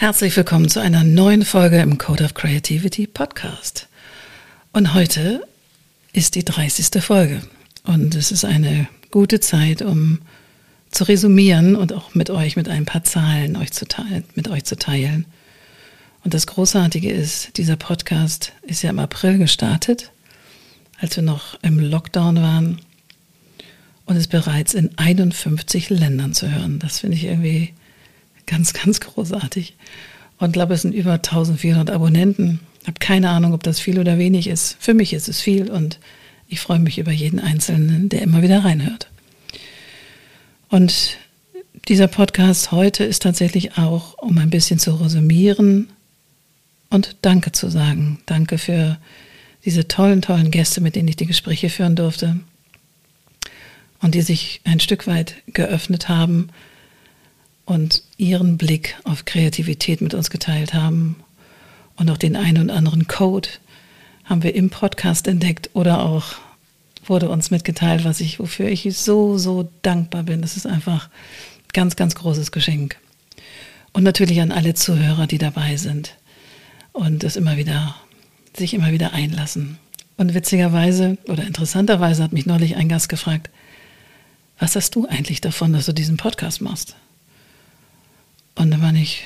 Herzlich willkommen zu einer neuen Folge im Code of Creativity Podcast. Und heute ist die 30. Folge. Und es ist eine gute Zeit, um zu resümieren und auch mit euch mit ein paar Zahlen euch zu teilen, mit euch zu teilen. Und das Großartige ist, dieser Podcast ist ja im April gestartet, als wir noch im Lockdown waren und ist bereits in 51 Ländern zu hören. Das finde ich irgendwie Ganz, ganz großartig. Und glaube, es sind über 1400 Abonnenten. Habe keine Ahnung, ob das viel oder wenig ist. Für mich ist es viel und ich freue mich über jeden Einzelnen, der immer wieder reinhört. Und dieser Podcast heute ist tatsächlich auch, um ein bisschen zu resümieren und Danke zu sagen. Danke für diese tollen, tollen Gäste, mit denen ich die Gespräche führen durfte und die sich ein Stück weit geöffnet haben und ihren Blick auf Kreativität mit uns geteilt haben. Und auch den einen und anderen Code haben wir im Podcast entdeckt oder auch wurde uns mitgeteilt, was ich, wofür ich so, so dankbar bin. Das ist einfach ein ganz, ganz großes Geschenk. Und natürlich an alle Zuhörer, die dabei sind und es immer wieder, sich immer wieder einlassen. Und witzigerweise oder interessanterweise hat mich neulich ein Gast gefragt, was hast du eigentlich davon, dass du diesen Podcast machst? Und dann war ich,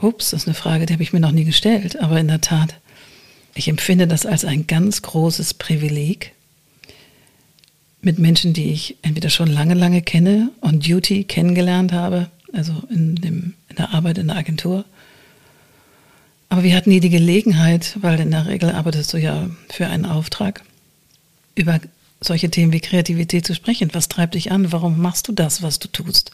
ups, das ist eine Frage, die habe ich mir noch nie gestellt. Aber in der Tat, ich empfinde das als ein ganz großes Privileg, mit Menschen, die ich entweder schon lange, lange kenne und Duty kennengelernt habe, also in, dem, in der Arbeit in der Agentur. Aber wir hatten nie die Gelegenheit, weil in der Regel arbeitest du ja für einen Auftrag, über solche Themen wie Kreativität zu sprechen. Was treibt dich an? Warum machst du das, was du tust?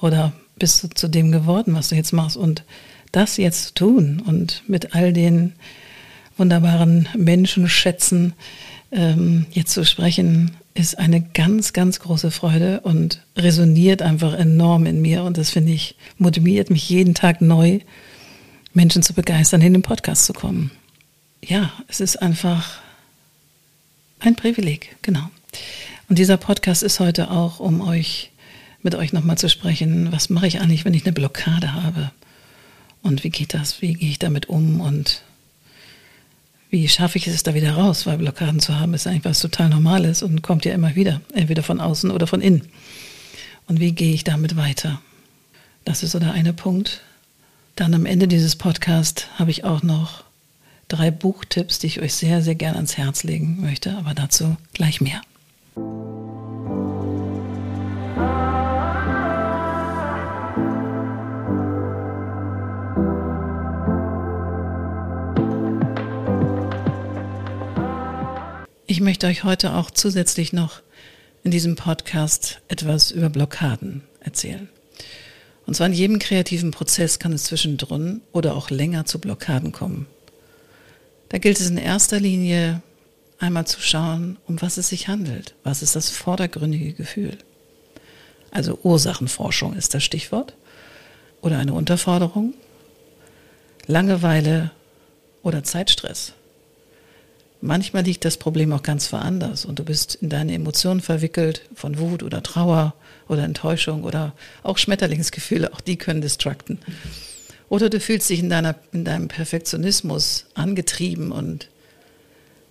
Oder bist du zu dem geworden, was du jetzt machst. Und das jetzt tun und mit all den wunderbaren Menschenschätzen ähm, jetzt zu sprechen, ist eine ganz, ganz große Freude und resoniert einfach enorm in mir. Und das finde ich, motiviert mich jeden Tag neu, Menschen zu begeistern, in den Podcast zu kommen. Ja, es ist einfach ein Privileg, genau. Und dieser Podcast ist heute auch, um euch mit euch nochmal zu sprechen, was mache ich eigentlich, wenn ich eine Blockade habe? Und wie geht das? Wie gehe ich damit um? Und wie schaffe ich es da wieder raus? Weil Blockaden zu haben ist eigentlich was total Normales und kommt ja immer wieder, entweder von außen oder von innen. Und wie gehe ich damit weiter? Das ist so der eine Punkt. Dann am Ende dieses Podcasts habe ich auch noch drei Buchtipps, die ich euch sehr, sehr gern ans Herz legen möchte, aber dazu gleich mehr. Ich möchte euch heute auch zusätzlich noch in diesem Podcast etwas über Blockaden erzählen. Und zwar in jedem kreativen Prozess kann es zwischendrin oder auch länger zu Blockaden kommen. Da gilt es in erster Linie einmal zu schauen, um was es sich handelt. Was ist das vordergründige Gefühl? Also Ursachenforschung ist das Stichwort. Oder eine Unterforderung, Langeweile oder Zeitstress. Manchmal liegt das Problem auch ganz woanders und du bist in deine Emotionen verwickelt von Wut oder Trauer oder Enttäuschung oder auch Schmetterlingsgefühle, auch die können destrukten. Oder du fühlst dich in, deiner, in deinem Perfektionismus angetrieben und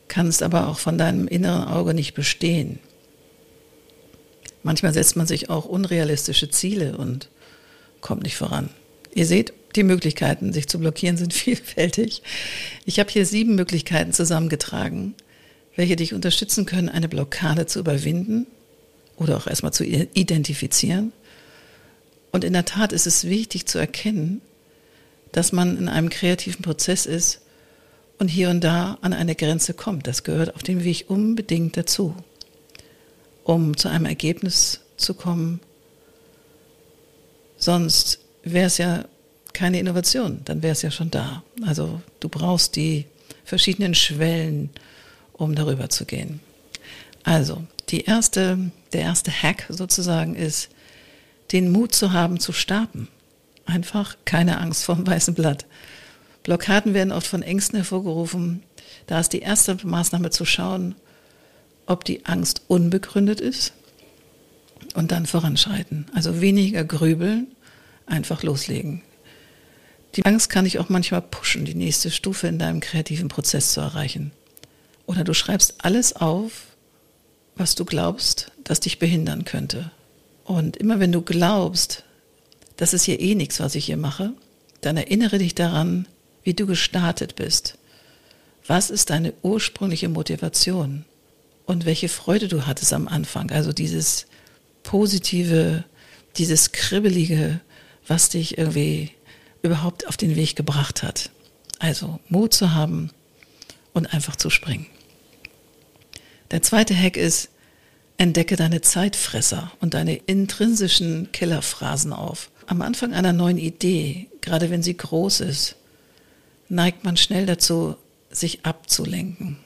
kannst aber auch von deinem inneren Auge nicht bestehen. Manchmal setzt man sich auch unrealistische Ziele und kommt nicht voran. Ihr seht, die Möglichkeiten, sich zu blockieren, sind vielfältig. Ich habe hier sieben Möglichkeiten zusammengetragen, welche dich unterstützen können, eine Blockade zu überwinden oder auch erstmal zu identifizieren. Und in der Tat ist es wichtig zu erkennen, dass man in einem kreativen Prozess ist und hier und da an eine Grenze kommt. Das gehört auf dem Weg unbedingt dazu, um zu einem Ergebnis zu kommen. Sonst wäre es ja keine Innovation, dann wäre es ja schon da. Also du brauchst die verschiedenen Schwellen, um darüber zu gehen. Also, die erste, der erste Hack sozusagen ist, den Mut zu haben, zu starten. Einfach keine Angst vor dem weißen Blatt. Blockaden werden oft von Ängsten hervorgerufen. Da ist die erste Maßnahme zu schauen, ob die Angst unbegründet ist und dann voranschreiten. Also weniger grübeln, einfach loslegen. Die Angst kann dich auch manchmal pushen, die nächste Stufe in deinem kreativen Prozess zu erreichen. Oder du schreibst alles auf, was du glaubst, das dich behindern könnte. Und immer wenn du glaubst, das ist hier eh nichts, was ich hier mache, dann erinnere dich daran, wie du gestartet bist. Was ist deine ursprüngliche Motivation? Und welche Freude du hattest am Anfang? Also dieses positive, dieses kribbelige, was dich irgendwie überhaupt auf den Weg gebracht hat. Also Mut zu haben und einfach zu springen. Der zweite Hack ist, entdecke deine Zeitfresser und deine intrinsischen Killerphrasen auf. Am Anfang einer neuen Idee, gerade wenn sie groß ist, neigt man schnell dazu, sich abzulenken.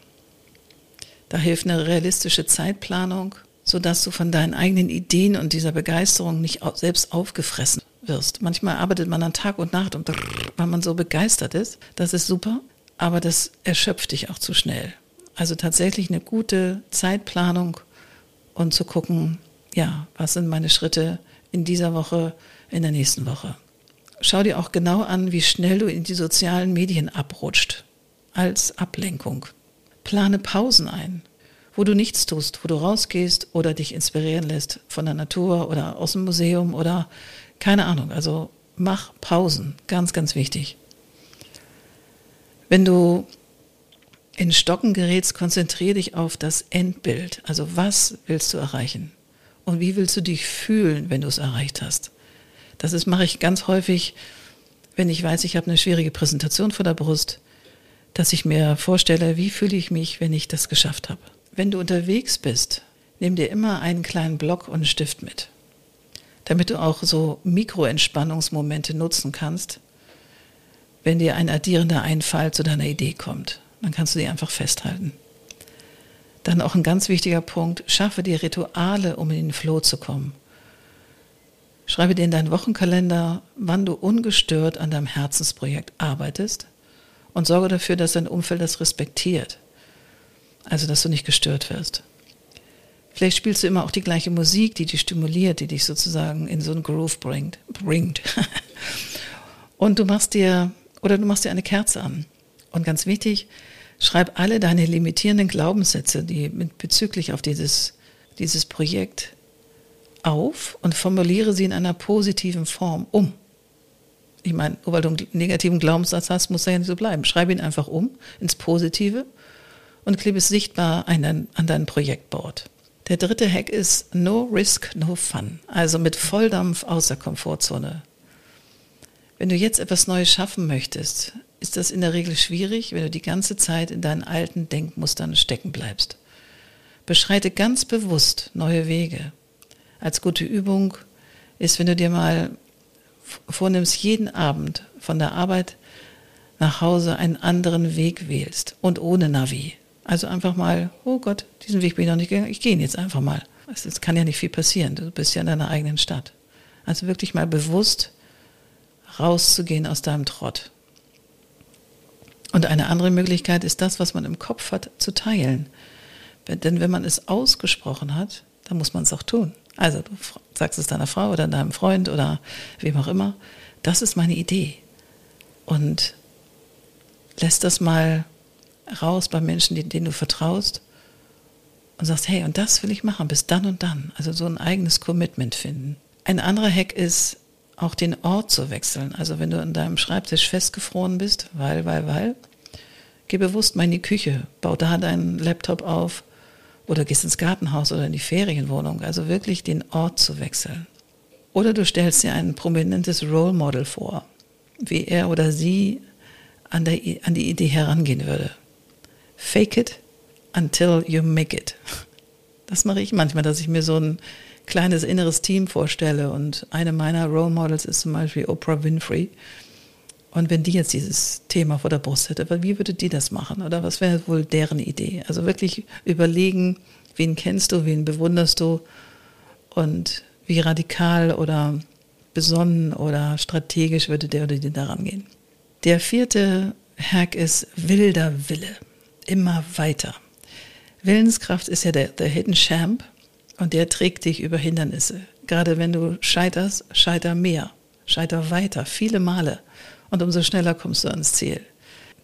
Da hilft eine realistische Zeitplanung, sodass du von deinen eigenen Ideen und dieser Begeisterung nicht selbst aufgefressen wirst. Manchmal arbeitet man an Tag und Nacht, und weil man so begeistert ist. Das ist super, aber das erschöpft dich auch zu schnell. Also tatsächlich eine gute Zeitplanung und zu gucken, ja, was sind meine Schritte in dieser Woche, in der nächsten Woche. Schau dir auch genau an, wie schnell du in die sozialen Medien abrutscht als Ablenkung. Plane Pausen ein, wo du nichts tust, wo du rausgehst oder dich inspirieren lässt von der Natur oder aus dem Museum oder keine Ahnung. Also mach Pausen, ganz, ganz wichtig. Wenn du in Stocken gerätst, konzentriere dich auf das Endbild. Also was willst du erreichen? Und wie willst du dich fühlen, wenn du es erreicht hast? Das ist, mache ich ganz häufig, wenn ich weiß, ich habe eine schwierige Präsentation vor der Brust, dass ich mir vorstelle, wie fühle ich mich, wenn ich das geschafft habe. Wenn du unterwegs bist, nimm dir immer einen kleinen Block und einen Stift mit, damit du auch so Mikroentspannungsmomente nutzen kannst, wenn dir ein addierender Einfall zu deiner Idee kommt. Dann kannst du die einfach festhalten. Dann auch ein ganz wichtiger Punkt, schaffe dir Rituale, um in den Flow zu kommen. Schreibe dir in deinen Wochenkalender, wann du ungestört an deinem Herzensprojekt arbeitest und sorge dafür, dass dein Umfeld das respektiert. Also, dass du nicht gestört wirst. Vielleicht spielst du immer auch die gleiche Musik, die dich stimuliert, die dich sozusagen in so einen Groove bringt. bringt. und du machst dir, oder du machst dir eine Kerze an. Und ganz wichtig, schreib alle deine limitierenden Glaubenssätze, die mit bezüglich auf dieses, dieses Projekt auf und formuliere sie in einer positiven Form um. Ich meine, nur weil du einen negativen Glaubenssatz hast, muss er ja nicht so bleiben. Schreibe ihn einfach um ins Positive und klebe es sichtbar an dein, an dein Projektboard. Der dritte Hack ist No Risk, No Fun. Also mit Volldampf aus der Komfortzone. Wenn du jetzt etwas Neues schaffen möchtest, ist das in der Regel schwierig, wenn du die ganze Zeit in deinen alten Denkmustern stecken bleibst. Beschreite ganz bewusst neue Wege als gute Übung ist, wenn du dir mal vornimmst, jeden Abend von der Arbeit nach Hause einen anderen Weg wählst und ohne Navi. Also einfach mal, oh Gott, diesen Weg bin ich noch nicht gegangen, ich gehe jetzt einfach mal. Es kann ja nicht viel passieren, du bist ja in deiner eigenen Stadt. Also wirklich mal bewusst rauszugehen aus deinem Trott. Und eine andere Möglichkeit ist das, was man im Kopf hat, zu teilen. Denn wenn man es ausgesprochen hat, dann muss man es auch tun. Also du sagst es deiner Frau oder deinem Freund oder wem auch immer, das ist meine Idee. Und lässt das mal raus bei Menschen, denen du vertraust und sagst, hey, und das will ich machen, bis dann und dann. Also so ein eigenes Commitment finden. Ein anderer Hack ist, auch den Ort zu wechseln. Also wenn du an deinem Schreibtisch festgefroren bist, weil, weil, weil, geh bewusst mal in die Küche, bau da deinen Laptop auf oder gehst ins Gartenhaus oder in die Ferienwohnung. Also wirklich den Ort zu wechseln. Oder du stellst dir ein prominentes Role Model vor, wie er oder sie an, der, an die Idee herangehen würde. Fake it until you make it. Das mache ich manchmal, dass ich mir so ein kleines inneres Team vorstelle und eine meiner Role Models ist zum Beispiel Oprah Winfrey. Und wenn die jetzt dieses Thema vor der Brust hätte, wie würde die das machen? Oder was wäre wohl deren Idee? Also wirklich überlegen, wen kennst du, wen bewunderst du und wie radikal oder besonnen oder strategisch würde der oder die daran gehen. Der vierte Hack ist wilder Wille. Immer weiter. Willenskraft ist ja der, der Hidden Champ und der trägt dich über Hindernisse. Gerade wenn du scheiterst, scheiter mehr, scheiter weiter, viele Male. Und umso schneller kommst du ans Ziel.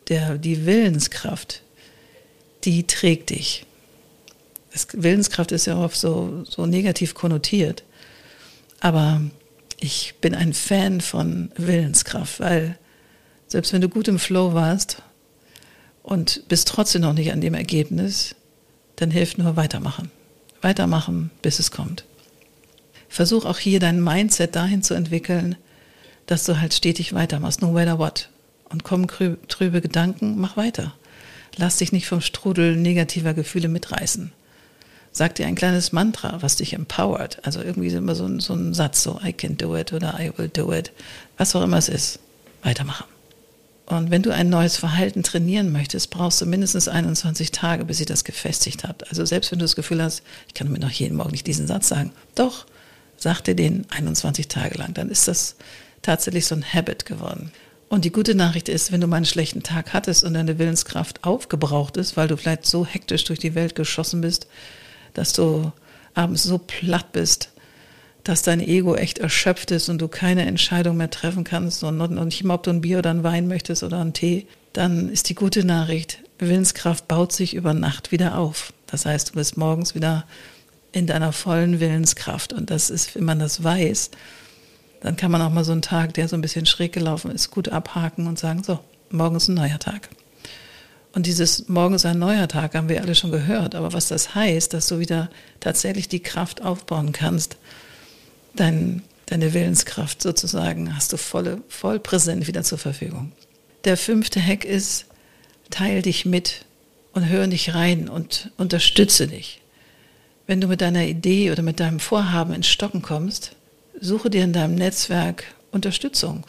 Der, die Willenskraft, die trägt dich. Das, Willenskraft ist ja oft so, so negativ konnotiert. Aber ich bin ein Fan von Willenskraft, weil selbst wenn du gut im Flow warst und bist trotzdem noch nicht an dem Ergebnis, dann hilft nur weitermachen. Weitermachen, bis es kommt. Versuch auch hier dein Mindset dahin zu entwickeln, dass du halt stetig weitermachst, no matter what. Und kommen trübe Gedanken, mach weiter. Lass dich nicht vom Strudel negativer Gefühle mitreißen. Sag dir ein kleines Mantra, was dich empowert. Also irgendwie immer so, so ein Satz, so I can do it oder I will do it. Was auch immer es ist. Weitermachen. Und wenn du ein neues Verhalten trainieren möchtest, brauchst du mindestens 21 Tage, bis sie das gefestigt hat. Also selbst wenn du das Gefühl hast, ich kann mir noch jeden Morgen nicht diesen Satz sagen, doch, sag dir den 21 Tage lang, dann ist das tatsächlich so ein Habit geworden. Und die gute Nachricht ist, wenn du mal einen schlechten Tag hattest und deine Willenskraft aufgebraucht ist, weil du vielleicht so hektisch durch die Welt geschossen bist, dass du abends so platt bist, dass dein Ego echt erschöpft ist und du keine Entscheidung mehr treffen kannst und, nicht mal, ob du ein Bier oder ein Wein möchtest oder einen Tee, dann ist die gute Nachricht, Willenskraft baut sich über Nacht wieder auf. Das heißt, du bist morgens wieder in deiner vollen Willenskraft. Und das ist, wenn man das weiß, dann kann man auch mal so einen Tag, der so ein bisschen schräg gelaufen ist, gut abhaken und sagen, so, morgen ist ein neuer Tag. Und dieses Morgen ist ein neuer Tag haben wir alle schon gehört. Aber was das heißt, dass du wieder tatsächlich die Kraft aufbauen kannst, dein, deine Willenskraft sozusagen hast du voll, voll präsent wieder zur Verfügung. Der fünfte Hack ist, teil dich mit und hör nicht rein und unterstütze dich. Wenn du mit deiner Idee oder mit deinem Vorhaben ins Stocken kommst, suche dir in deinem Netzwerk Unterstützung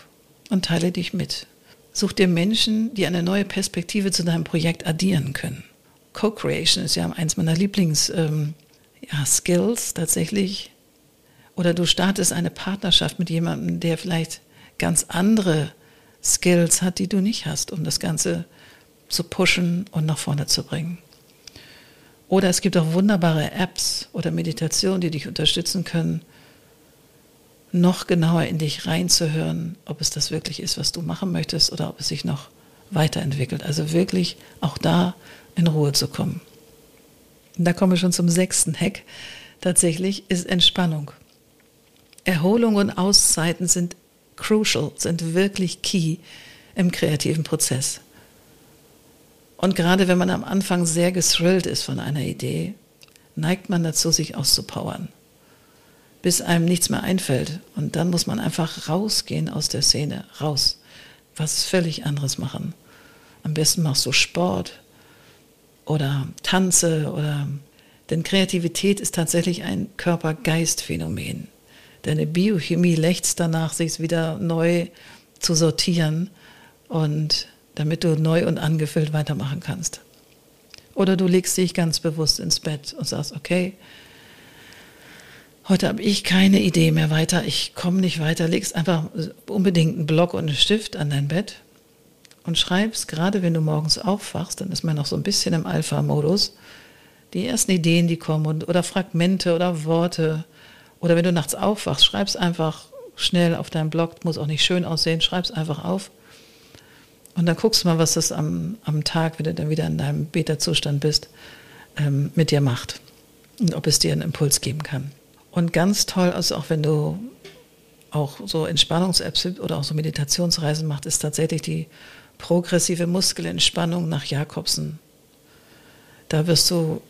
und teile dich mit. Such dir Menschen, die eine neue Perspektive zu deinem Projekt addieren können. Co-Creation ist ja eins meiner Lieblings-Skills ähm, ja, tatsächlich, oder du startest eine Partnerschaft mit jemandem, der vielleicht ganz andere Skills hat, die du nicht hast, um das Ganze zu pushen und nach vorne zu bringen. Oder es gibt auch wunderbare Apps oder Meditationen, die dich unterstützen können, noch genauer in dich reinzuhören, ob es das wirklich ist, was du machen möchtest oder ob es sich noch weiterentwickelt. Also wirklich auch da in Ruhe zu kommen. Und da kommen wir schon zum sechsten Hack. Tatsächlich ist Entspannung. Erholung und Auszeiten sind crucial, sind wirklich key im kreativen Prozess. Und gerade wenn man am Anfang sehr gethrillt ist von einer Idee, neigt man dazu, sich auszupowern, bis einem nichts mehr einfällt. Und dann muss man einfach rausgehen aus der Szene, raus, was völlig anderes machen. Am besten machst du Sport oder tanze oder denn Kreativität ist tatsächlich ein Körper-Geist-Phänomen. Deine Biochemie lechzt danach, sich wieder neu zu sortieren und damit du neu und angefüllt weitermachen kannst. Oder du legst dich ganz bewusst ins Bett und sagst, okay, heute habe ich keine Idee mehr weiter, ich komme nicht weiter, legst einfach unbedingt einen Block und einen Stift an dein Bett und schreibst, gerade wenn du morgens aufwachst, dann ist man noch so ein bisschen im Alpha-Modus, die ersten Ideen, die kommen und, oder Fragmente oder Worte oder wenn du nachts aufwachst, schreib's einfach schnell auf deinem Blog, muss auch nicht schön aussehen, schreib's einfach auf. Und dann guckst du mal, was das am, am Tag, wenn du dann wieder in deinem Beta-Zustand bist, ähm, mit dir macht. Und ob es dir einen Impuls geben kann. Und ganz toll, also auch wenn du auch so Entspannungs-Apps oder auch so Meditationsreisen macht, ist tatsächlich die progressive Muskelentspannung nach Jakobsen. Da wirst du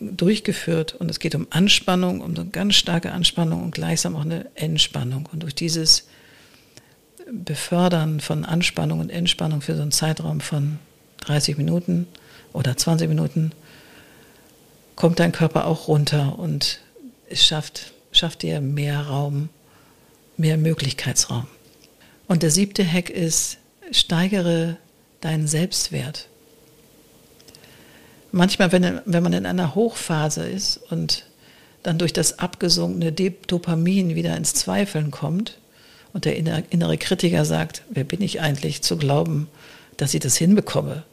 durchgeführt und es geht um Anspannung, um eine ganz starke Anspannung und gleichsam auch eine Entspannung. Und durch dieses Befördern von Anspannung und Entspannung für so einen Zeitraum von 30 Minuten oder 20 Minuten kommt dein Körper auch runter und es schafft, schafft dir mehr Raum, mehr Möglichkeitsraum. Und der siebte Hack ist, steigere deinen Selbstwert. Manchmal, wenn, wenn man in einer Hochphase ist und dann durch das abgesunkene Dopamin wieder ins Zweifeln kommt und der innere Kritiker sagt, wer bin ich eigentlich zu glauben, dass ich das hinbekomme?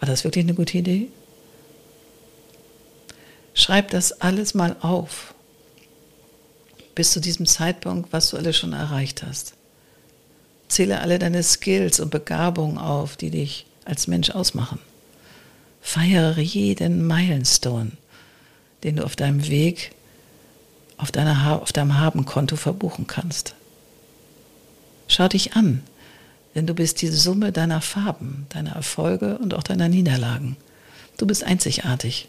War das wirklich eine gute Idee? Schreib das alles mal auf, bis zu diesem Zeitpunkt, was du alles schon erreicht hast. Zähle alle deine Skills und Begabungen auf, die dich als Mensch ausmachen. Feiere jeden Milestone, den du auf deinem Weg auf, deiner, auf deinem Habenkonto verbuchen kannst. Schau dich an, denn du bist die Summe deiner Farben, deiner Erfolge und auch deiner Niederlagen. Du bist einzigartig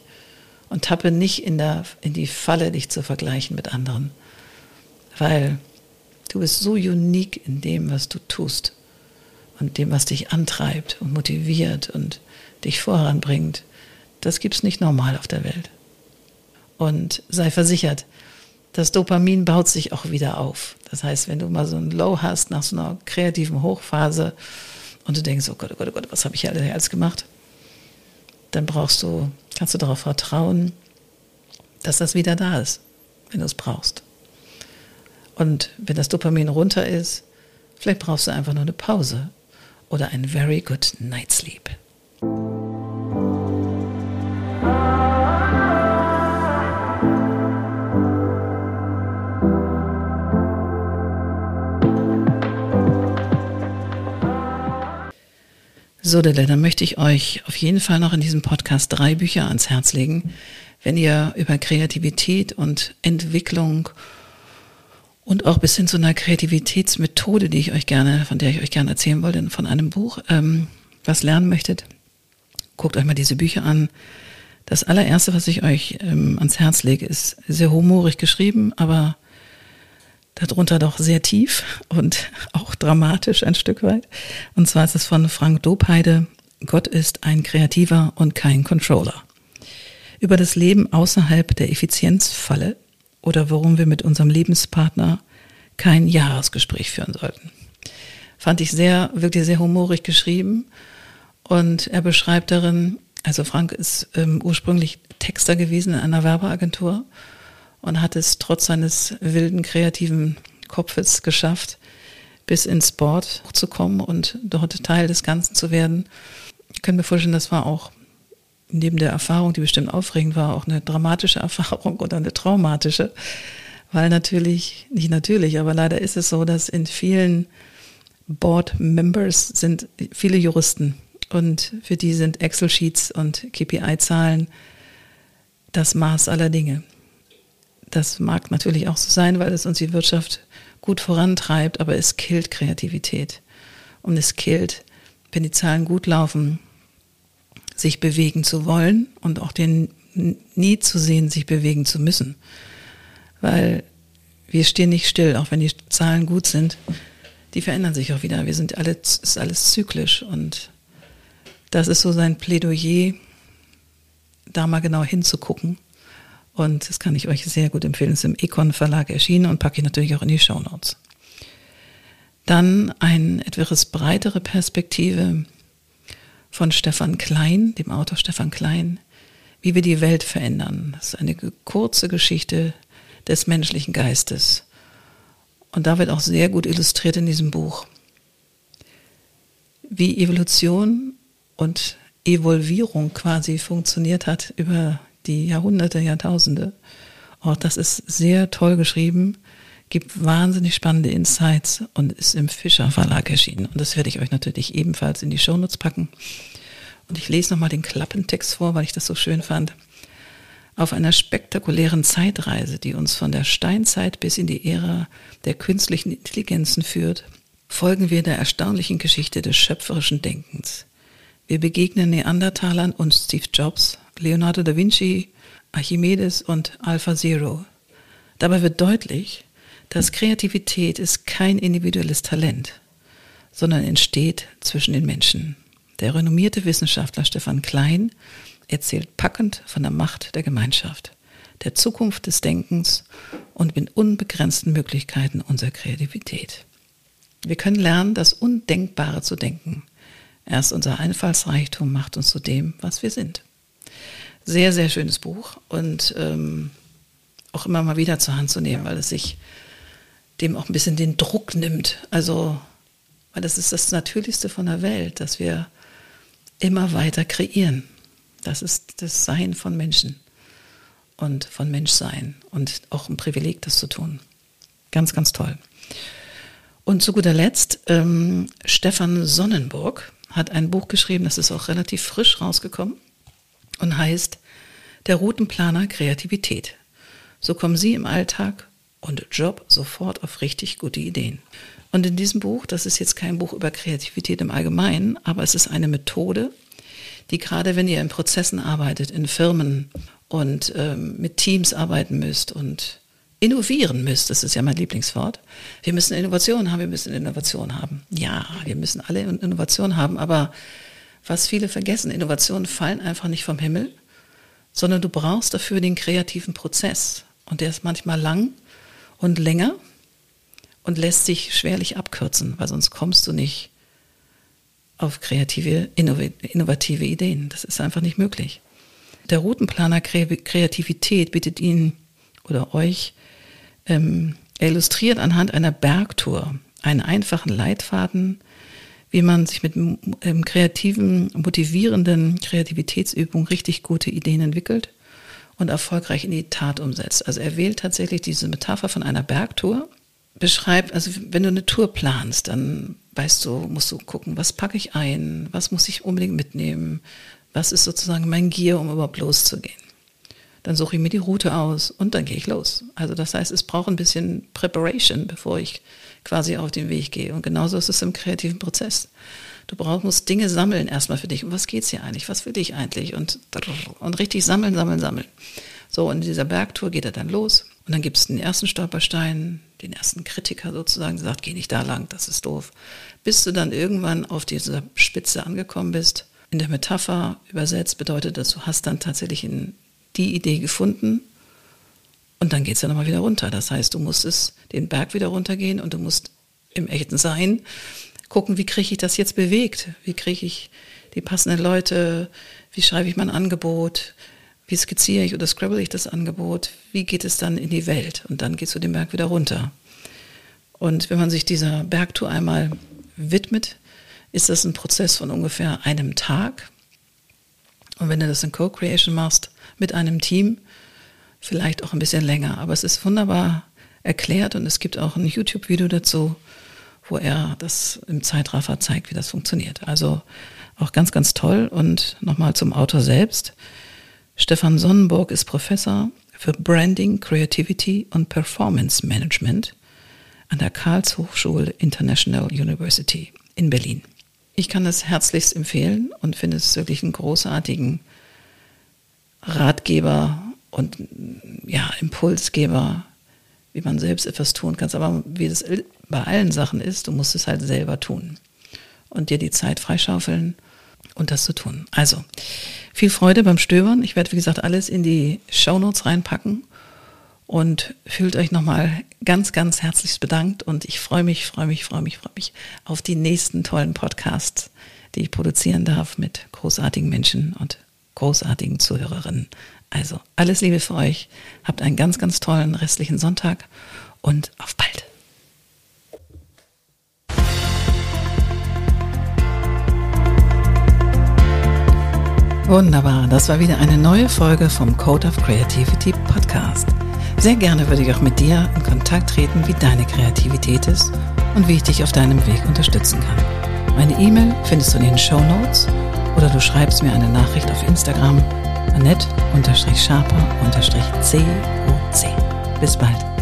und tappe nicht in, der, in die Falle, dich zu vergleichen mit anderen, weil du bist so unique in dem, was du tust und dem, was dich antreibt und motiviert und dich voranbringt. Das gibt es nicht normal auf der Welt. Und sei versichert, das Dopamin baut sich auch wieder auf. Das heißt, wenn du mal so ein Low hast nach so einer kreativen Hochphase und du denkst, oh Gott, oh Gott, oh Gott, was habe ich alles gemacht? Dann brauchst du, kannst du darauf vertrauen, dass das wieder da ist, wenn du es brauchst. Und wenn das Dopamin runter ist, vielleicht brauchst du einfach nur eine Pause oder ein very good night sleep. So, dann möchte ich euch auf jeden Fall noch in diesem Podcast drei Bücher ans Herz legen, wenn ihr über Kreativität und Entwicklung und auch bis hin zu einer Kreativitätsmethode, die ich euch gerne, von der ich euch gerne erzählen wollte, von einem Buch, ähm, was lernen möchtet, guckt euch mal diese Bücher an. Das allererste, was ich euch ähm, ans Herz lege, ist sehr humorig geschrieben, aber darunter doch sehr tief und auch dramatisch ein Stück weit. Und zwar ist es von Frank Dobheide, Gott ist ein Kreativer und kein Controller. Über das Leben außerhalb der Effizienzfalle oder warum wir mit unserem Lebenspartner kein Jahresgespräch führen sollten. Fand ich sehr, wirklich sehr humorig geschrieben. Und er beschreibt darin, also Frank ist ähm, ursprünglich Texter gewesen in einer Werbeagentur und hat es trotz seines wilden, kreativen Kopfes geschafft, bis ins Sport zu kommen und dort Teil des Ganzen zu werden. Ich kann mir vorstellen, das war auch neben der Erfahrung, die bestimmt aufregend war, auch eine dramatische Erfahrung oder eine traumatische, weil natürlich, nicht natürlich, aber leider ist es so, dass in vielen Board Members sind viele Juristen und für die sind Excel-Sheets und KPI-Zahlen das Maß aller Dinge. Das mag natürlich auch so sein, weil es uns die Wirtschaft gut vorantreibt, aber es killt Kreativität. Und es killt, wenn die Zahlen gut laufen, sich bewegen zu wollen und auch den nie zu sehen, sich bewegen zu müssen. Weil wir stehen nicht still, auch wenn die Zahlen gut sind. Die verändern sich auch wieder. Wir sind alle, ist alles zyklisch und das ist so sein Plädoyer, da mal genau hinzugucken und das kann ich euch sehr gut empfehlen. Es ist im Econ Verlag erschienen und packe ich natürlich auch in die Show Notes. Dann eine etwas breitere Perspektive von Stefan Klein, dem Autor Stefan Klein, wie wir die Welt verändern. Das ist eine kurze Geschichte des menschlichen Geistes. Und da wird auch sehr gut illustriert in diesem Buch, wie Evolution und Evolvierung quasi funktioniert hat über die Jahrhunderte, Jahrtausende. Auch das ist sehr toll geschrieben, gibt wahnsinnig spannende Insights und ist im Fischer Verlag erschienen. Und das werde ich euch natürlich ebenfalls in die Shownotes packen. Und ich lese nochmal den Klappentext vor, weil ich das so schön fand. Auf einer spektakulären Zeitreise, die uns von der Steinzeit bis in die Ära der künstlichen Intelligenzen führt, folgen wir der erstaunlichen Geschichte des schöpferischen Denkens. Wir begegnen Neandertalern und Steve Jobs, Leonardo da Vinci, Archimedes und Alpha Zero. Dabei wird deutlich, dass Kreativität ist kein individuelles Talent, sondern entsteht zwischen den Menschen. Der renommierte Wissenschaftler Stefan Klein erzählt packend von der Macht der Gemeinschaft, der Zukunft des Denkens und mit unbegrenzten Möglichkeiten unserer Kreativität. Wir können lernen, das Undenkbare zu denken. Erst unser Einfallsreichtum macht uns zu dem, was wir sind. Sehr, sehr schönes Buch und ähm, auch immer mal wieder zur Hand zu nehmen, weil es sich dem auch ein bisschen den Druck nimmt. Also, weil das ist das Natürlichste von der Welt, dass wir immer weiter kreieren. Das ist das Sein von Menschen und von Menschsein und auch ein Privileg, das zu tun. Ganz, ganz toll. Und zu guter Letzt, ähm, Stefan Sonnenburg hat ein Buch geschrieben, das ist auch relativ frisch rausgekommen und heißt Der Routenplaner Kreativität. So kommen Sie im Alltag und Job sofort auf richtig gute Ideen. Und in diesem Buch, das ist jetzt kein Buch über Kreativität im Allgemeinen, aber es ist eine Methode, die gerade wenn ihr in Prozessen arbeitet, in Firmen und ähm, mit Teams arbeiten müsst und innovieren müsst, das ist ja mein Lieblingswort. Wir müssen Innovation haben, wir müssen Innovation haben. Ja, wir müssen alle Innovation haben, aber was viele vergessen, Innovationen fallen einfach nicht vom Himmel, sondern du brauchst dafür den kreativen Prozess. Und der ist manchmal lang und länger und lässt sich schwerlich abkürzen, weil sonst kommst du nicht auf kreative, innovative Ideen. Das ist einfach nicht möglich. Der Routenplaner Kreativität bietet Ihnen oder euch ähm, illustriert anhand einer Bergtour einen einfachen Leitfaden, wie man sich mit ähm, kreativen, motivierenden Kreativitätsübungen richtig gute Ideen entwickelt und erfolgreich in die Tat umsetzt. Also er wählt tatsächlich diese Metapher von einer Bergtour, beschreibt, also wenn du eine Tour planst, dann weißt du, musst du gucken, was packe ich ein, was muss ich unbedingt mitnehmen, was ist sozusagen mein Gier, um überhaupt loszugehen. Dann suche ich mir die Route aus und dann gehe ich los. Also das heißt, es braucht ein bisschen Preparation, bevor ich quasi auf den Weg gehe. Und genauso ist es im kreativen Prozess. Du brauchst, musst Dinge sammeln erstmal für dich. Um was geht's hier eigentlich? Was will ich eigentlich? Und, und richtig sammeln, sammeln, sammeln. So, und in dieser Bergtour geht er dann los. Und dann gibt es den ersten Stolperstein, den ersten Kritiker sozusagen, der sagt, geh nicht da lang, das ist doof. Bis du dann irgendwann auf dieser Spitze angekommen bist. In der Metapher übersetzt bedeutet das, du hast dann tatsächlich die Idee gefunden und dann geht es ja nochmal wieder runter. Das heißt, du musst es den Berg wieder runtergehen und du musst im echten Sein gucken, wie kriege ich das jetzt bewegt? Wie kriege ich die passenden Leute? Wie schreibe ich mein Angebot? Wie skizziere ich oder scrabble ich das Angebot? Wie geht es dann in die Welt? Und dann gehst du den Berg wieder runter. Und wenn man sich dieser Bergtour einmal widmet, ist das ein Prozess von ungefähr einem Tag. Und wenn du das in Co-Creation machst mit einem Team, vielleicht auch ein bisschen länger. Aber es ist wunderbar erklärt und es gibt auch ein YouTube-Video dazu, wo er das im Zeitraffer zeigt, wie das funktioniert. Also auch ganz, ganz toll. Und nochmal zum Autor selbst. Stefan Sonnenburg ist Professor für Branding, Creativity und Performance Management an der Karlshochschule International University in Berlin. Ich kann es herzlichst empfehlen und finde es wirklich einen großartigen Ratgeber und ja, Impulsgeber, wie man selbst etwas tun kann. Aber wie es bei allen Sachen ist, du musst es halt selber tun und dir die Zeit freischaufeln und das zu tun. Also viel Freude beim Stöbern. Ich werde, wie gesagt, alles in die Shownotes reinpacken und fühlt euch nochmal ganz, ganz herzlich bedankt und ich freue mich, freue mich, freue mich, freue mich auf die nächsten tollen Podcasts, die ich produzieren darf mit großartigen Menschen und großartigen Zuhörerinnen. Also alles Liebe für euch. Habt einen ganz, ganz tollen restlichen Sonntag und auf bald. Wunderbar, das war wieder eine neue Folge vom Code of Creativity Podcast. Sehr gerne würde ich auch mit dir in Kontakt treten, wie deine Kreativität ist und wie ich dich auf deinem Weg unterstützen kann. Meine E-Mail findest du in den Show Notes oder du schreibst mir eine Nachricht auf Instagram annette-sharper-coc. Bis bald.